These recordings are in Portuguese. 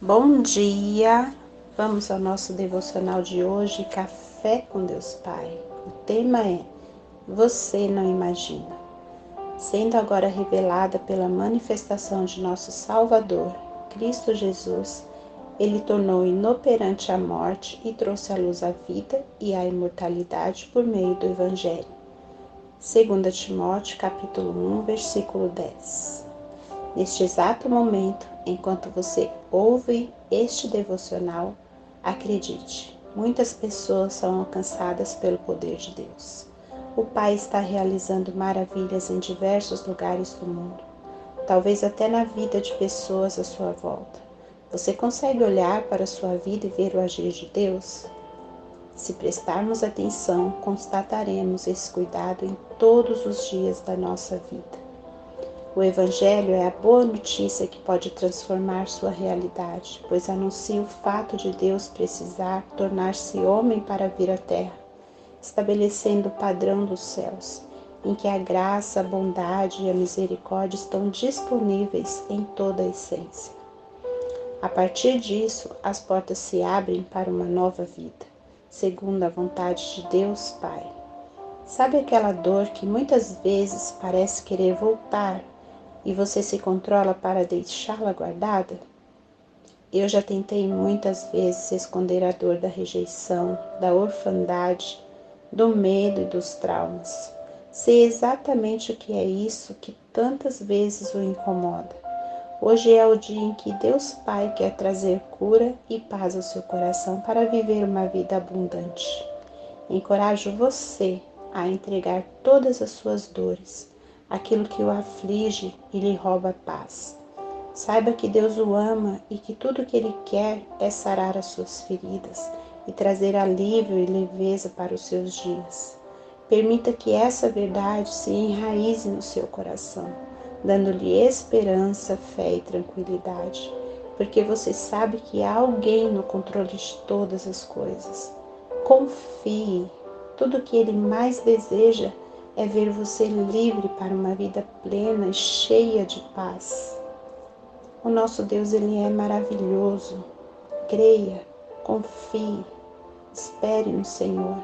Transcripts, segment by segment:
Bom dia! Vamos ao nosso devocional de hoje, Café com Deus Pai. O tema é Você não imagina. Sendo agora revelada pela manifestação de nosso Salvador, Cristo Jesus, ele tornou inoperante a morte e trouxe à luz a vida e a imortalidade por meio do Evangelho. 2 Timóteo capítulo 1, versículo 10. Neste exato momento, enquanto você ouve este devocional, acredite, muitas pessoas são alcançadas pelo poder de Deus. O Pai está realizando maravilhas em diversos lugares do mundo, talvez até na vida de pessoas à sua volta. Você consegue olhar para a sua vida e ver o agir de Deus? Se prestarmos atenção, constataremos esse cuidado em todos os dias da nossa vida. O Evangelho é a boa notícia que pode transformar sua realidade, pois anuncia o fato de Deus precisar tornar-se homem para vir à terra, estabelecendo o padrão dos céus, em que a graça, a bondade e a misericórdia estão disponíveis em toda a essência. A partir disso, as portas se abrem para uma nova vida, segundo a vontade de Deus Pai. Sabe aquela dor que muitas vezes parece querer voltar e você se controla para deixá-la guardada? Eu já tentei muitas vezes esconder a dor da rejeição, da orfandade, do medo e dos traumas. Sei exatamente o que é isso que tantas vezes o incomoda. Hoje é o dia em que Deus Pai quer trazer cura e paz ao seu coração para viver uma vida abundante. Encorajo você a entregar todas as suas dores aquilo que o aflige e lhe rouba a paz. Saiba que Deus o ama e que tudo o que Ele quer é sarar as suas feridas e trazer alívio e leveza para os seus dias. Permita que essa verdade se enraize no seu coração, dando-lhe esperança, fé e tranquilidade, porque você sabe que há alguém no controle de todas as coisas. Confie, tudo o que Ele mais deseja é ver você livre para uma vida plena e cheia de paz. O nosso Deus, ele é maravilhoso. Creia, confie, espere no Senhor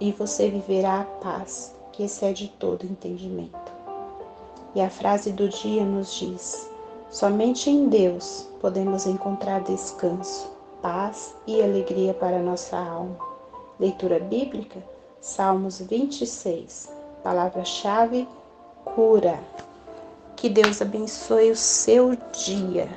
e, você viverá a paz que excede todo entendimento. E a frase do dia nos diz: somente em Deus podemos encontrar descanso, paz e alegria para nossa alma. Leitura bíblica Salmos 26. Palavra-chave: cura. Que Deus abençoe o seu dia.